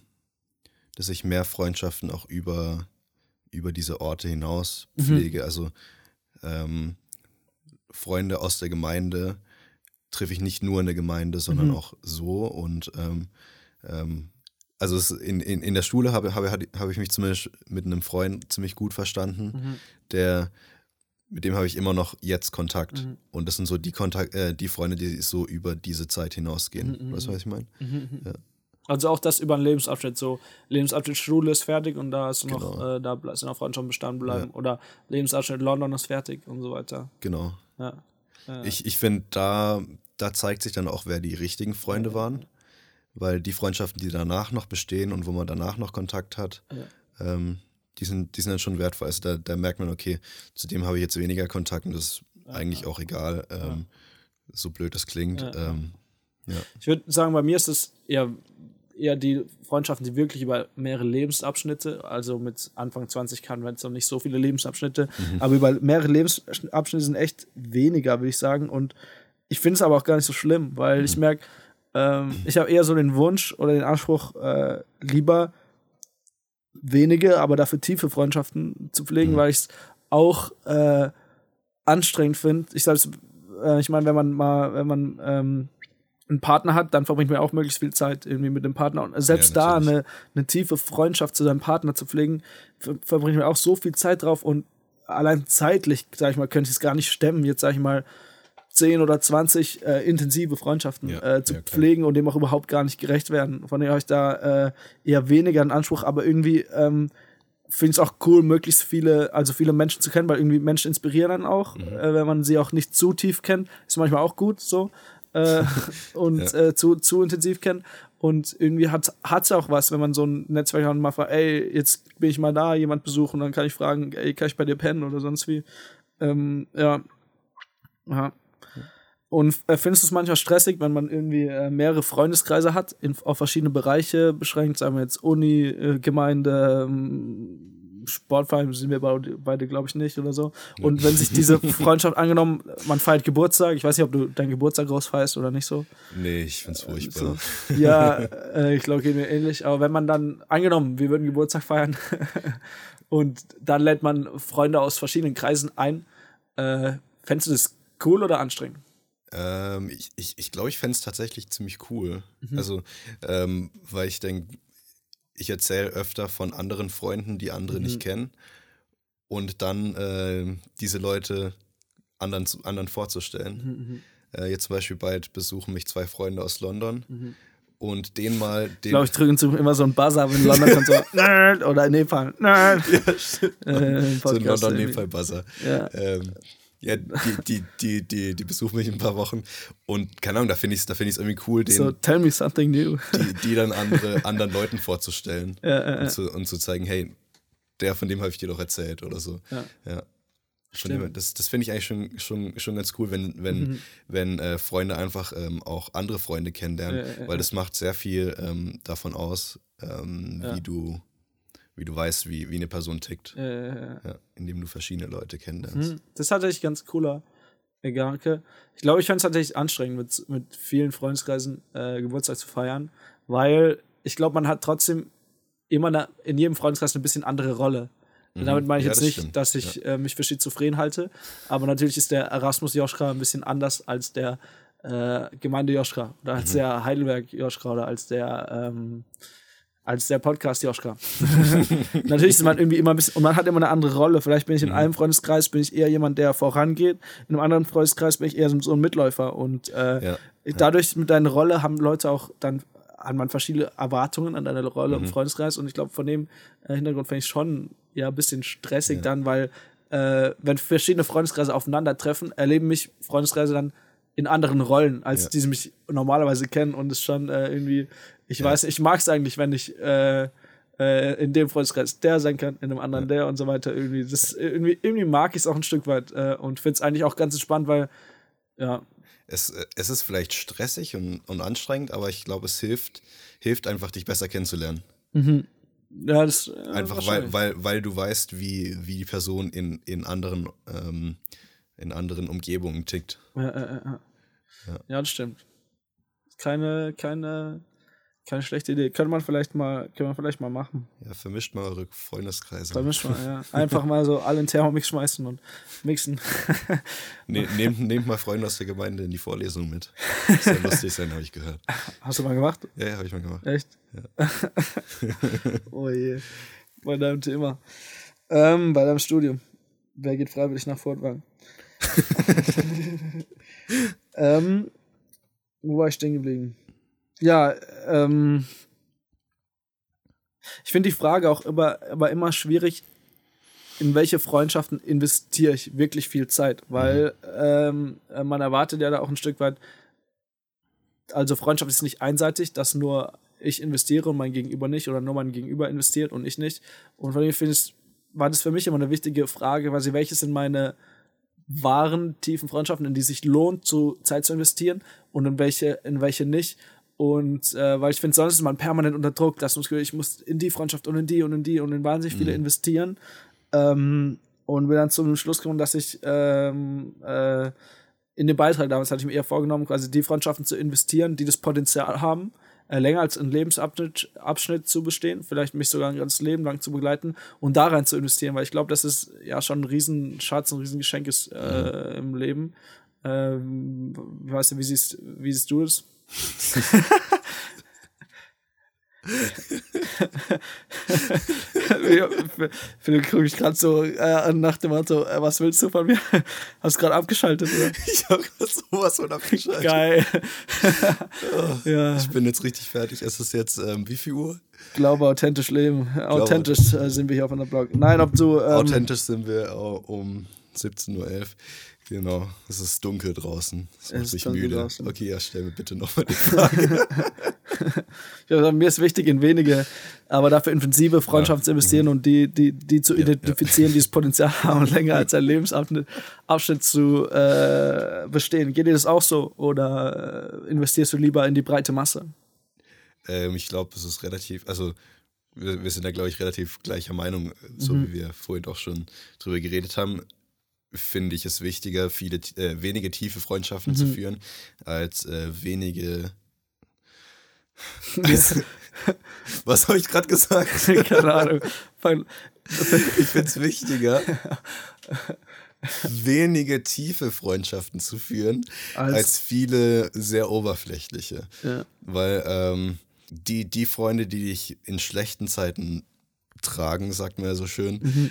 dass ich mehr Freundschaften auch über, über diese Orte hinaus Mhm. pflege. Also ähm, Freunde aus der Gemeinde treffe ich nicht nur in der Gemeinde, sondern Mhm. auch so. Und ähm, ähm, also in, in, in der Schule habe, habe, habe ich mich zumindest mit einem Freund ziemlich gut verstanden, Mhm. der mit dem habe ich immer noch jetzt Kontakt. Mhm. Und das sind so die Kontakt, äh, die Freunde, die so über diese Zeit hinausgehen. Mhm, Weißt du, was ich meine? Ja. Also auch das über einen Lebensabschnitt, so Lebensabschnitt Schule ist fertig und da ist noch, Genau. äh, da sind noch Freundschaften bestanden bleiben. Oder Lebensabschnitt London ist fertig und so weiter. Genau. Ja. Ja. Ich, ich finde, da, da zeigt sich dann auch, wer die richtigen Freunde waren. Weil die Freundschaften, die danach noch bestehen und wo man danach noch Kontakt hat, ähm, die, sind, die sind dann schon wertvoll. Also da, da merkt man, okay, zu dem habe ich jetzt weniger Kontakt und das ist eigentlich auch egal, ähm, so blöd das klingt. Ja. Ähm, ja. Ich würde sagen, bei mir ist es eher, eher die Freundschaften, die wirklich über mehrere Lebensabschnitte, also mit Anfang 20 kann man jetzt noch nicht so viele Lebensabschnitte, aber über mehrere Lebensabschnitte sind echt weniger, würde ich sagen. Und ich finde es aber auch gar nicht so schlimm, weil ich merke, ähm, ich habe eher so den Wunsch oder den Anspruch, äh, lieber wenige, aber dafür tiefe Freundschaften zu pflegen, weil ich es auch äh, anstrengend finde. Ich sage äh, ich meine, wenn man mal, wenn man ähm, einen Partner hat, dann verbringt man auch möglichst viel Zeit irgendwie mit dem Partner. Und selbst Ja, da eine, eine tiefe Freundschaft zu seinem Partner zu pflegen, ver verbringt man auch so viel Zeit drauf und allein zeitlich, sag ich mal, könnte ich es gar nicht stemmen, jetzt sag ich mal, 10 oder 20 äh, intensive Freundschaften Ja, äh, zu ja, pflegen und dem auch überhaupt gar nicht gerecht werden. Von daher habe ich da äh, eher weniger einen Anspruch, aber irgendwie ähm, finde ich es auch cool, möglichst viele, also viele Menschen zu kennen, weil irgendwie Menschen inspirieren dann auch, Mhm. äh, wenn man sie auch nicht zu tief kennt. Ist manchmal auch gut so. Äh, und Ja. äh, zu, zu intensiv kennen. Und irgendwie hat es auch was, wenn man so ein Netzwerk hat und mal fragt, ey, jetzt bin ich mal da, jemand besuchen, dann kann ich fragen, ey, kann ich bei dir pennen oder sonst wie. Ähm, ja. ja. Und äh, findest du es manchmal stressig, wenn man irgendwie äh, mehrere Freundeskreise hat, in, auf verschiedene Bereiche beschränkt, sagen wir jetzt Uni, äh, Gemeinde, ähm, Sportverein sind wir beide, glaube ich, nicht oder so. Und wenn sich diese Freundschaft angenommen, man feiert Geburtstag, ich weiß nicht, ob du deinen Geburtstag groß feierst oder nicht so. Nee, ich finde es furchtbar. So. Ja, äh, ich glaube, geht mir ähnlich. Aber wenn man dann, angenommen, wir würden Geburtstag feiern und dann lädt man Freunde aus verschiedenen Kreisen ein, äh, fändest du das cool oder anstrengend? Ähm, ich ich, ich glaube, ich fände es tatsächlich ziemlich cool. Mhm. Also, ähm, weil ich denke, ich erzähle öfter von anderen Freunden, die andere Mhm. nicht kennen. Und dann äh, diese Leute anderen, anderen vorzustellen. Mhm, Äh, jetzt zum Beispiel bald besuchen mich zwei Freunde aus London. Und den mal. Den, Ich glaube, ich drücke immer so einen Buzzer, wenn London kommt, so oder in Nepal, Nerd. Äh, so ein Podcast London irgendwie. Nepal Buzzer. Ja. Ähm, ja, die, die, die, die, die besuchen mich in ein paar Wochen. Und keine Ahnung, da finde ich es da find irgendwie cool, den, So, tell me something new. die, die dann andere, anderen Leuten vorzustellen. Ja, ja, ja. Und, zu, und zu zeigen, hey, der von dem habe ich dir doch erzählt oder so. Ja. ja. Dem, das das finde ich eigentlich schon, schon, schon ganz cool, wenn, wenn, Mhm. wenn äh, Freunde einfach ähm, auch andere Freunde kennenlernen, weil das macht sehr viel ähm, davon aus, ähm, wie, du, wie du weißt, wie, wie eine Person tickt, Äh, ja. ja, indem du verschiedene Leute kennenlernst. Hm, Das ist tatsächlich ganz cooler Gedanke. Ich glaube, ich fände es tatsächlich anstrengend, mit, mit vielen Freundeskreisen äh, Geburtstag zu feiern, weil ich glaube, man hat trotzdem immer eine, in jedem Freundeskreis eine bisschen andere Rolle. Und damit meine ich Mhm. Ja, jetzt das nicht, stimmt. dass ich äh, mich für schizophren halte, aber natürlich ist der Erasmus Joschka ein bisschen anders als der äh, Gemeinde Joschka oder Mhm. als der Heidelberg Joschka oder als der ähm, als der Podcast Joschka. Natürlich ist man irgendwie immer ein bisschen, und man hat immer eine andere Rolle. Vielleicht bin ich in mhm. einem Freundeskreis, bin ich eher jemand, der vorangeht. In einem anderen Freundeskreis bin ich eher so ein Mitläufer. Und äh, ja, dadurch mit deiner Rolle haben Leute auch dann an man verschiedene Erwartungen an deine Rolle mhm. im Freundeskreis. Und ich glaube, von dem äh, Hintergrund fände ich schon ja ein bisschen stressig ja. dann, weil äh, wenn verschiedene Freundeskreise aufeinandertreffen, erleben mich Freundeskreise dann in anderen Rollen, als ja. die sie mich normalerweise kennen und es schon äh, irgendwie, ich ja. weiß, ich mag es eigentlich, wenn ich äh, äh, in dem Freundeskreis der sein kann, in dem anderen ja. der und so weiter. Irgendwie, das, irgendwie, irgendwie mag ich es auch ein Stück weit äh, und finde es eigentlich auch ganz entspannt, weil, ja. Es, äh, es ist vielleicht stressig und, und anstrengend, aber ich glaube, es hilft, hilft einfach, dich besser kennenzulernen. Mhm. Ja, das, äh, Einfach weil, weil, weil du weißt, wie, wie die Person in, in, anderen, ähm, in anderen Umgebungen tickt. Ja, ja, ja. ja. das stimmt. Keine, keine keine schlechte Idee. Könnte man vielleicht mal, können wir vielleicht mal machen. Ja, vermischt mal eure Freundeskreise. Vermischt mal, ja. Einfach mal so alle in Thermomix schmeißen und mixen. ne, nehmt, nehmt mal Freunde aus der Gemeinde in die Vorlesung mit. Das soll lustig sein, habe ich gehört. Hast du mal gemacht? Ja, ja habe ich mal gemacht. Echt? Ja. oh je. Bei deinem Thema. Ähm, bei deinem Studium. Wer geht freiwillig nach Fortwagen? ähm, wo war ich stehen geblieben? Ja, ähm, ich finde die Frage auch immer, aber immer schwierig, in welche Freundschaften investiere ich wirklich viel Zeit, weil mhm. ähm, man erwartet ja da auch ein Stück weit, also Freundschaft ist nicht einseitig, dass nur ich investiere und mein Gegenüber nicht oder nur mein Gegenüber investiert und ich nicht. Und von dem finde ich, war das für mich immer eine wichtige Frage, weil sie welches sind meine wahren, tiefen Freundschaften, in die sich lohnt, zu Zeit zu investieren und in welche, in welche nicht. Und äh, weil ich finde, sonst ist man permanent unter Druck, dass man ich muss in die Freundschaft und in die und in die und in wahnsinnig viele mhm. investieren. Ähm, und bin dann zum Schluss gekommen, dass ich ähm, äh, in den Beitrag damals hatte ich mir eher vorgenommen, quasi die Freundschaften zu investieren, die das Potenzial haben, äh, länger als ein Lebensabschnitt Abschnitt zu bestehen, vielleicht mich sogar ein ganzes Leben lang zu begleiten und da rein zu investieren, weil ich glaube, dass es ja schon ein Riesenschatz, ein Riesengeschenk ist äh, mhm. im Leben. Ähm, weißt du, wie siehst, wie siehst du das? Philipp gucke ich gerade so äh, nach dem Motto, äh, was willst du von mir? Hast du gerade abgeschaltet, oder? Ich habe gerade sowas von abgeschaltet. Geil. oh, ja. Ich bin jetzt richtig fertig. Es ist jetzt, ähm, wie viel Uhr? Glaube, authentisch leben. Authentisch äh, sind wir hier auf einer Blog. Nein, ob du. Ähm, authentisch sind wir um 17.11 Uhr. Genau, es ist dunkel draußen. Es macht mich müde. Draußen. Okay, ja, stell mir bitte nochmal die Frage. ja, mir ist wichtig, in wenige, aber dafür intensive Freundschaften ja. zu investieren mhm. und die, die, die zu ja, identifizieren, ja. die das Potenzial haben, länger als ein Lebensabschnitt Abschnitt zu äh, bestehen. Geht dir das auch so oder äh, investierst du lieber in die breite Masse? Ähm, ich glaube, es ist relativ, also wir, wir sind da, glaube ich, relativ gleicher Meinung, so mhm. wie wir vorhin auch schon drüber geredet haben finde ich es wichtiger, viele, äh, wenige tiefe Freundschaften mhm. zu führen, als äh, wenige. Was habe ich gerade gesagt? Keine Ahnung. ich finde es wichtiger, wenige tiefe Freundschaften zu führen, als, als viele sehr oberflächliche. Ja. Weil ähm, die, die Freunde, die dich in schlechten Zeiten tragen, sagt man ja so schön, mhm.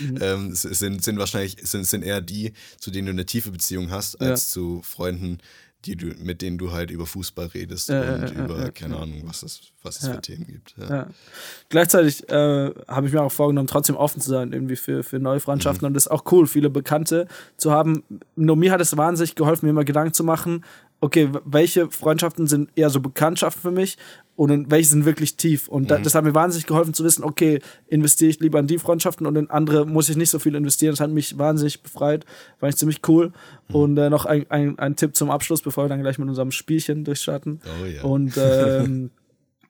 mhm. ähm, sind, sind wahrscheinlich sind, sind eher die, zu denen du eine tiefe Beziehung hast, als ja. zu Freunden, die du, mit denen du halt über Fußball redest ja, und ja, über, keine Ahnung, was es, was es für Themen gibt. Gleichzeitig äh, habe ich mir auch vorgenommen, trotzdem offen zu sein, irgendwie für, für neue Freundschaften. Mhm. Und das ist auch cool, viele Bekannte zu haben. Nur mir hat es wahnsinnig geholfen, mir mal Gedanken zu machen, okay, welche Freundschaften sind eher so Bekanntschaften für mich und welche sind wirklich tief. Und mhm. das hat mir wahnsinnig geholfen zu wissen, okay, investiere ich lieber in die Freundschaften und in andere muss ich nicht so viel investieren. Das hat mich wahnsinnig befreit, war ich ziemlich cool. Mhm. Und äh, noch ein, ein, ein Tipp zum Abschluss, bevor wir dann gleich mit unserem Spielchen durchstarten. Oh ja. Und ähm,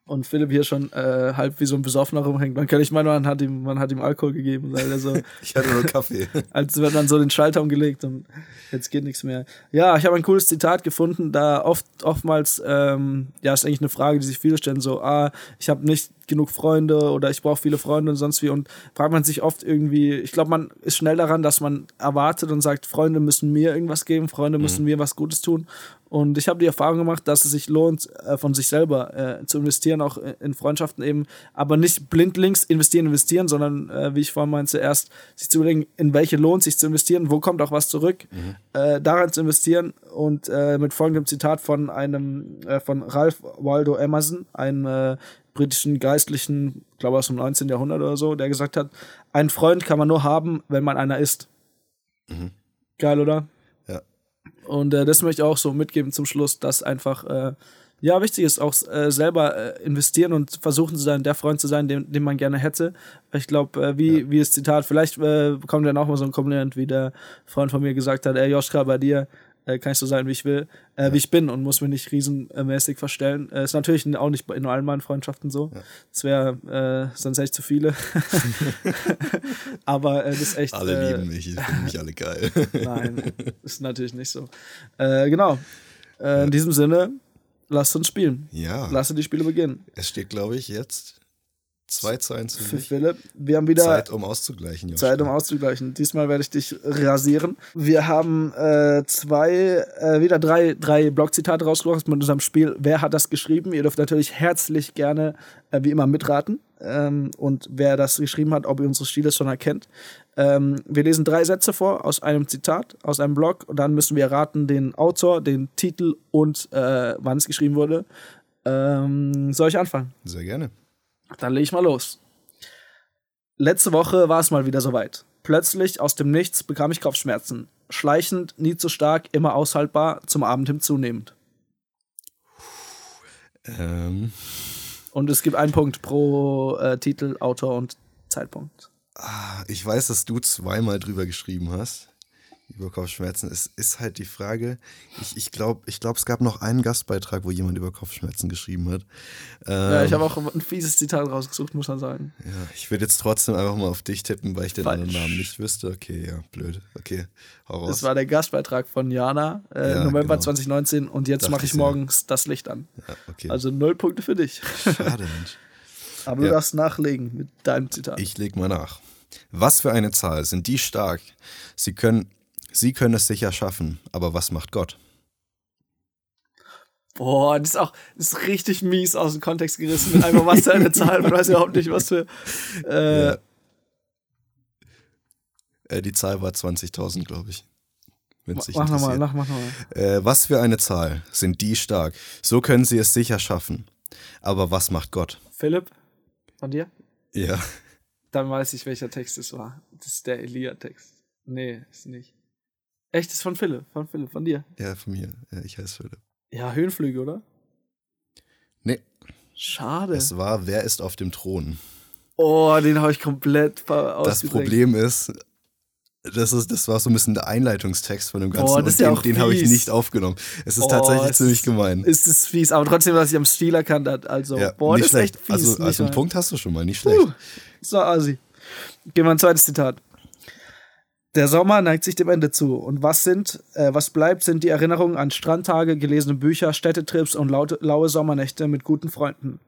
und Philipp hier schon äh, halb wie so ein Besoffener rumhängt. Man kann nicht meinen, man hat ihm, man hat ihm Alkohol gegeben, weil er so. ich hatte nur Kaffee. als wird dann so den Schalter umgelegt und jetzt geht nichts mehr. Ja, ich habe ein cooles Zitat gefunden, da oft oftmals, ähm, ja, ist eigentlich eine Frage, die sich viele stellen, so, ah, ich habe nicht genug Freunde oder ich brauche viele Freunde und sonst wie. Und fragt man sich oft irgendwie, ich glaube, man ist schnell daran, dass man erwartet und sagt, Freunde müssen mir irgendwas geben, Freunde müssen Mhm. mir was Gutes tun. Und ich habe die Erfahrung gemacht, dass es sich lohnt, äh, von sich selber äh, zu investieren, auch äh, in Freundschaften eben, aber nicht blindlings investieren, investieren, sondern äh, wie ich vorhin meinte, erst sich zu überlegen, in welche lohnt sich zu investieren, wo kommt auch was zurück, äh, daran zu investieren und äh, mit folgendem Zitat von einem, von Ralph Waldo Emerson, einem äh, britischen Geistlichen, ich glaube aus dem 19. Jahrhundert oder so, der gesagt hat, einen Freund kann man nur haben, wenn man einer ist. Geil, oder? Ja. Und äh, das möchte ich auch so mitgeben zum Schluss, dass einfach äh, ja wichtig ist, auch äh, selber äh, investieren und versuchen zu sein, der Freund zu sein, den, den man gerne hätte. Ich glaube, äh, wie, wie das Zitat, vielleicht äh, kommt dann auch mal so ein Kompliment, wie der Freund von mir gesagt hat, ey Joschka, bei dir äh, kann ich so sein, wie ich will, äh, wie ich bin und muss mich nicht riesenmäßig verstellen. Äh, ist natürlich auch nicht in allen meinen Freundschaften so. Das wäre äh, sonst echt zu viele. Aber äh, das ist echt. Alle äh, lieben mich, ich finde mich alle geil. Nein, ist natürlich nicht so. Genau. Äh, in diesem Sinne, lasst uns spielen. ja, Lasst die Spiele beginnen. es steht, glaube ich, jetzt 2 zu 1 für mich. Philipp. Wir haben wieder Zeit, um auszugleichen. Joshua. Zeit, um auszugleichen. Diesmal werde ich dich rasieren. Wir haben äh, zwei, äh, wieder drei, drei Blogzitate rausgebracht mit unserem Spiel Wer hat das geschrieben? Ihr dürft natürlich herzlich gerne, äh, wie immer, mitraten. Ähm, und wer das geschrieben hat, ob ihr unsere Stile schon erkennt. Ähm, wir lesen drei Sätze vor aus einem Zitat, aus einem Blog. Und dann müssen wir raten den Autor, den Titel und äh, wann es geschrieben wurde. Ähm, soll ich anfangen? Sehr gerne. Dann leg ich mal los. Letzte Woche war es mal wieder soweit. Plötzlich aus dem Nichts bekam ich Kopfschmerzen. Schleichend, nie zu stark, immer aushaltbar, zum Abend hin zunehmend. Ähm, Und es gibt einen Punkt pro äh, Titel, Autor und Zeitpunkt. ah, ich weiß, dass du zweimal drüber geschrieben hast. Über Kopfschmerzen. Es ist halt die Frage. Ich, ich glaube, ich glaub, es gab noch einen Gastbeitrag, wo jemand über Kopfschmerzen geschrieben hat. Ähm, Ja, ich habe auch ein fieses Zitat rausgesucht, muss man sagen. ja, ich würde jetzt trotzdem einfach mal auf dich tippen, weil ich den Falsch. anderen Namen nicht wüsste. Okay, ja, blöd. Okay, hau raus. Das war der Gastbeitrag von Jana, äh, Ja, November genau. 2019 und jetzt mache ich morgens das Licht an. ja, okay. Also null Punkte für dich. Schade, Mensch. Aber du Ja. darfst nachlegen mit deinem Zitat. Ich leg mal nach. Was für eine Zahl sind die stark? Sie können, sie können es sicher schaffen, aber was macht Gott? Boah, das ist auch das ist richtig mies aus dem Kontext gerissen mit einfach was für eine Zahl. Man weiß überhaupt nicht, was für. Äh, Ja. Äh, die Zahl war 20.000, glaube ich. Mach nochmal, mach nochmal. Äh, was für eine Zahl sind die stark? So können sie es sicher schaffen. Aber was macht Gott? Philipp, von dir? Ja. Dann weiß ich, welcher Text es war. Das ist der Elia-Text. Nee, ist nicht. Echt, das ist von Philipp, von Philipp, von dir. Ja, von mir. Ja, ich heiße Philipp. Ja, Höhenflüge, oder? Nee, Schade. es war Wer ist auf dem Thron? Oh, den habe ich komplett Das. Problem ist, das, ist, das war so ein bisschen der Einleitungstext von dem Ganzen Boah, das und ist ja den, auch den habe ich nicht aufgenommen. Es ist Oh, tatsächlich es ziemlich ist- gemein. Ist es fies, aber trotzdem, was ich am Stil erkannt hat. Also, ja, boah, nicht das schlecht. ist echt fies. also, also einen? Punkt hast du schon mal, nicht schlecht. Puh. So, Asi. Gehen wir ein zweites Zitat. Der Sommer neigt sich dem Ende zu. Und was sind, äh, was bleibt, sind die Erinnerungen an Strandtage, gelesene Bücher, Städtetrips und laute, laue Sommernächte mit guten Freunden.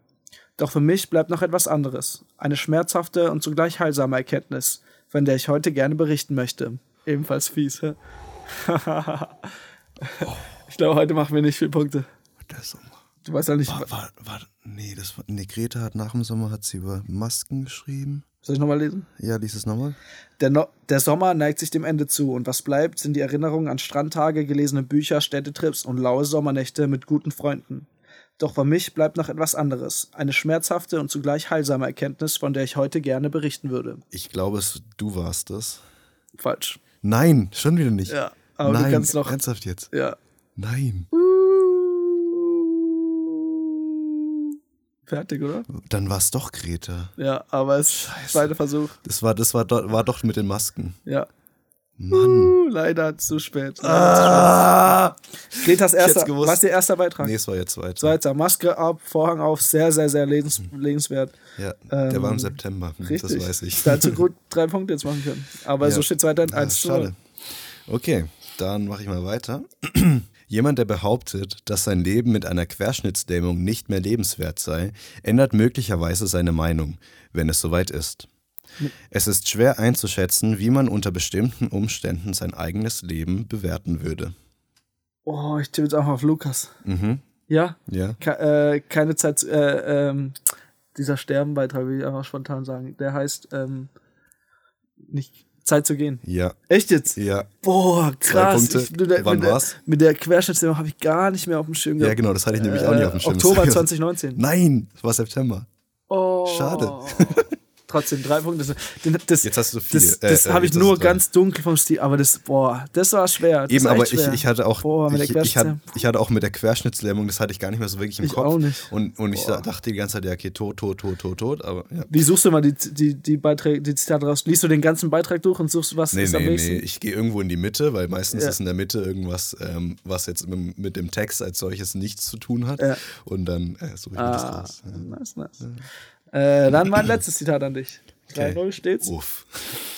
Doch für mich bleibt noch etwas anderes. Eine schmerzhafte und zugleich heilsame Erkenntnis, von der ich heute gerne berichten möchte. Ebenfalls fies, hä? ich glaube, heute machen wir nicht viele Punkte. Der Sommer. Du weißt ja nicht. War, war, war, nee, das war, nee, Greta hat nach dem Sommer hat sie über Masken geschrieben. Soll ich nochmal lesen? Ja, lies es nochmal. Der, no der Sommer neigt sich dem Ende zu und was bleibt, sind die Erinnerungen an Strandtage, gelesene Bücher, Städtetrips und laue Sommernächte mit guten Freunden. Doch für mich bleibt noch etwas anderes. Eine schmerzhafte und zugleich heilsame Erkenntnis, von der ich heute gerne berichten würde. Ich glaube, es, du warst das. Falsch. Nein, schon wieder nicht. Ja, aber Nein, du kannst noch. ernsthaft jetzt. Ja. Nein. Fertig, oder? Dann war es doch Greta. Ja, aber es ist zweiter Versuch. Das war, das war, do, war doch mit den Masken. Ja. Mann. Uh, leider zu spät. Ah! Gretas erster. hätt's gewusst. Was ist der erste Beitrag? Nee, es war jetzt weiter. Zweiter. Maske ab, Vorhang auf. Sehr, sehr, sehr lesens lesenswert. Ja, der war im Ähm, September. Hm, Richtig. Das weiß ich. Dazu gut drei Punkte jetzt machen können. Aber Ja. so steht es weiterhin Ah, 1 zu 0. schade. Okay, dann mache ich mal weiter. Jemand, der behauptet, dass sein Leben mit einer Querschnittslähmung nicht mehr lebenswert sei, ändert möglicherweise seine Meinung, wenn es soweit ist. Es ist schwer einzuschätzen, wie man unter bestimmten Umständen sein eigenes Leben bewerten würde. Oh, ich tippe jetzt auch auf Lukas. Mhm. Ja? Ja. Ke äh, keine Zeit, äh, ähm, dieser Sterbenbeitrag, will ich einfach spontan sagen. Der heißt, ähm, nicht Zeit zu gehen. Ja. Echt jetzt? Ja. Boah, krass. Punkte. Ich, mit der, Wann mit der, war's? Mit der Querschnittslähmung habe ich gar nicht mehr auf dem Schirm Ja, genau, das hatte ich nämlich auch nicht auf dem Schirm. Oktober 2019. Nein, es war September. Oh. Schade. Trotzdem, drei Punkte. Das, das, Jetzt hast du viel. Das, Äh, das äh, habe ich nur ganz dunkel vom Stil, aber das, boah, das war schwer. Das Eben, war aber echt ich, schwer. ich hatte auch, Boah, mit der ich, ich, hatte, Querschnittslähmung. ich hatte auch mit der Querschnittslähmung, das hatte ich gar nicht mehr so wirklich im Ich Kopf. auch nicht. Und, und ich dachte die ganze Zeit, ja, okay, tot, tot, tot, tot, tot, aber ja. Wie suchst du mal die, die, die Beiträge, die Zitate raus? Liest du den ganzen Beitrag durch und suchst, was Nee, ist am nee, nächsten? nee, ich gehe irgendwo in die Mitte, weil meistens Ja. ist in der Mitte irgendwas, ähm, was jetzt mit, mit dem Text als solches nichts zu tun hat. Ja. Und dann äh, suche ich mir das Ah, raus. Nice, nice. Äh, dann mein letztes Zitat an dich. 3-0 Okay. steht's. Uff.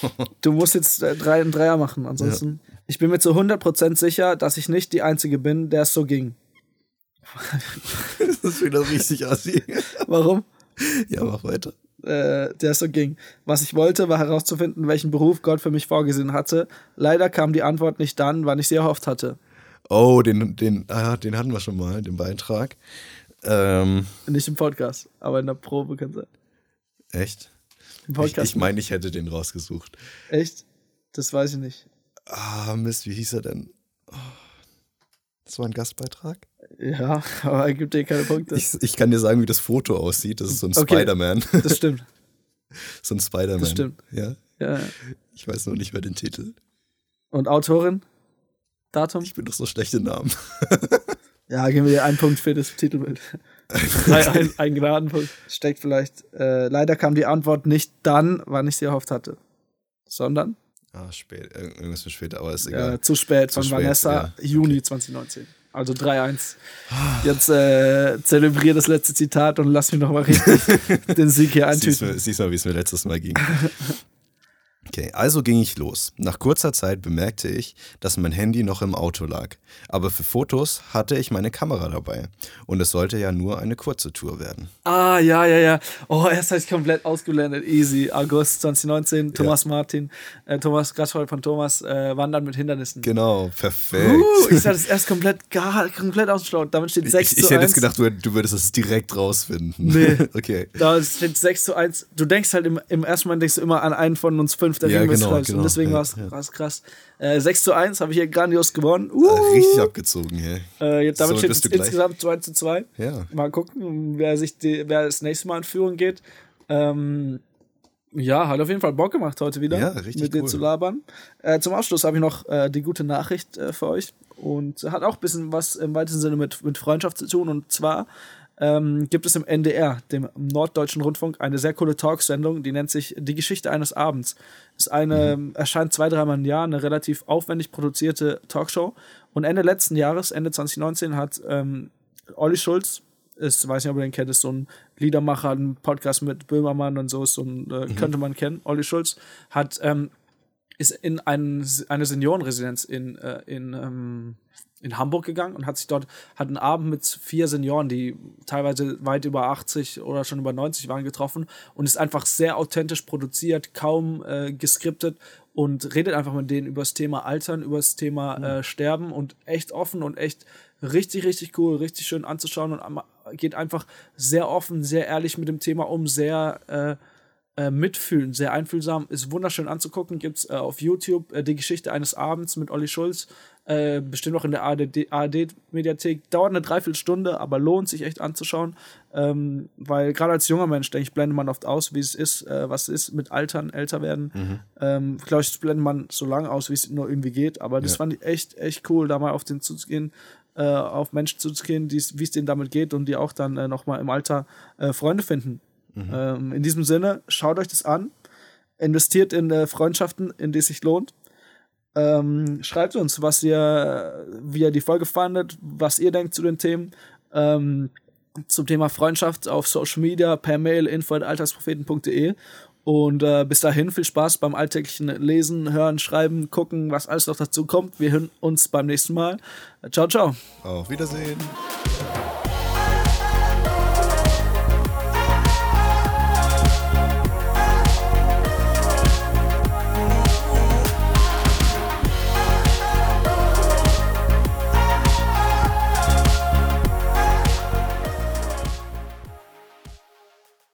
Du musst jetzt äh, drei und Dreier machen, ansonsten. Ich bin mir zu 100% sicher, dass ich nicht die Einzige bin, der es so ging. das ist wieder richtig assi. Warum? ja, mach weiter. äh, der es so ging. Was ich wollte, war herauszufinden, welchen Beruf Gott für mich vorgesehen hatte. Leider kam die Antwort nicht dann, wann ich sie erhofft hatte. Oh, den, den, ah, den hatten wir schon mal, den Beitrag. Ähm, Nicht im Podcast, aber in der Probe kann sein. echt? Im Ich, Podcast. ich meine, ich hätte den rausgesucht. Echt? Das weiß ich nicht. Ah, Mist, wie hieß er denn? Oh, Das war ein Gastbeitrag? Ja, aber er gibt dir keine Punkte. Ich, ich kann dir sagen, wie das Foto aussieht. Das ist so ein Okay. Spider-Man. das stimmt. so ein Spider-Man. Das stimmt. Ja. Ja. Ich weiß noch nicht mehr den Titel. Und Autorin? Datum? Ich bin doch so schlecht in Namen. Ja, geben wir dir einen Punkt für das Titelbild. ein, ein, Gnadenpunkt. Steckt vielleicht. Äh, leider kam die Antwort nicht dann, wann ich sie erhofft hatte. Sondern Ah, spät. Ir- Irgendwas für später, aber ist egal. äh, zu spät Zu von spät, Vanessa, ja. Juni 2019. Also 3-1. Jetzt äh, zelebriere das letzte Zitat und lass mich nochmal richtig den Sieg hier Siehst eintüten. siehst mal, wie es mir letztes Mal ging. Okay, also ging ich los. Nach kurzer Zeit bemerkte ich, dass mein Handy noch im Auto lag. Aber für Fotos hatte ich meine Kamera dabei. Und es sollte ja nur eine kurze Tour werden. Ah, ja, ja, ja. Oh, erst habe ich komplett ausgeblendet. Easy. August 2019, Thomas Martin, äh, Thomas Gaschol von Thomas, äh, Wandern mit Hindernissen. Genau, perfekt. Uh, ich hatte es erst komplett, gar, komplett ausgeschlaut. Damit steht 6 ich ich zu hätte 1. jetzt gedacht, du, du würdest es direkt rausfinden. Nee. okay. Da steht 6 zu 1. Du denkst halt im, im ersten Moment denkst du immer an einen von uns fünf, der Ja, mich genau, genau. Und deswegen war es ja. krass. Äh, 6 zu 1 habe ich hier grandios gewonnen. Äh, Uh, Richtig abgezogen hier. äh, jetzt, damit So, steht es insgesamt 2 zu 2. Ja. Mal gucken, wer sich die, wer das nächste Mal in Führung geht. Ähm, ja, hat auf jeden Fall Bock gemacht heute wieder, Ja, richtig mit dir cool. zu labern. Äh, zum Abschluss habe ich noch äh, die gute Nachricht äh, für euch und hat auch ein bisschen was im weitesten Sinne mit, mit Freundschaft zu tun. Und zwar ähm, gibt es im NDR, dem Norddeutschen Rundfunk, eine sehr coole Talksendung, die nennt sich Die Geschichte eines Abends. Ist eine, Mhm. erscheint zwei, dreimal im Jahr, eine relativ aufwendig produzierte Talkshow. Und Ende letzten Jahres, Ende 2019, hat ähm, Olli Schulz, ist, weiß nicht, ob ihr den kennt, ist so ein Liedermacher, ein Podcast mit Böhmermann und so, ist so ein, äh, könnte man kennen. Olli Schulz hat, ähm, ist in ein, eine Seniorenresidenz in, äh, in, ähm, in Hamburg gegangen und hat sich dort, hat einen Abend mit vier Senioren, die teilweise weit über 80 oder schon über 90 waren, getroffen und ist einfach sehr authentisch produziert, kaum äh, geskriptet und redet einfach mit denen über das Thema Altern, über das Thema äh, Sterben und echt offen und echt richtig, richtig cool, richtig schön anzuschauen und geht einfach sehr offen, sehr ehrlich mit dem Thema um, sehr äh, äh, mitfühlen, sehr einfühlsam, ist wunderschön anzugucken. Gibt's äh, auf YouTube äh, die Geschichte eines Abends mit Olli Schulz, äh, bestimmt auch in der ARD-Mediathek. Dauert eine Dreiviertelstunde, aber lohnt sich echt anzuschauen, ähm, weil gerade als junger Mensch, denke ich, blendet man oft aus, wie es ist, äh, was es ist mit Altern, älter werden. Ähm, Glaube ich, blendet man so lange aus, wie es nur irgendwie geht, aber das Ja. fand ich echt, echt cool, da mal auf den zuzugehen, auf Menschen zuzugehen, wie es denen damit geht und die auch dann äh, nochmal im Alter äh, Freunde finden. Ähm, in diesem Sinne, schaut euch das an, investiert in äh, Freundschaften, in die es sich lohnt. Ähm, schreibt uns, was ihr, wie ihr die Folge fandet, was ihr denkt zu den Themen. Ähm, zum Thema Freundschaft auf Social Media, per Mail info.alltagspropheten.de. Und äh, bis dahin viel Spaß beim alltäglichen Lesen, Hören, Schreiben, Gucken, was alles noch dazu kommt. Wir hören uns beim nächsten Mal. Ciao, ciao. Auf Wiedersehen.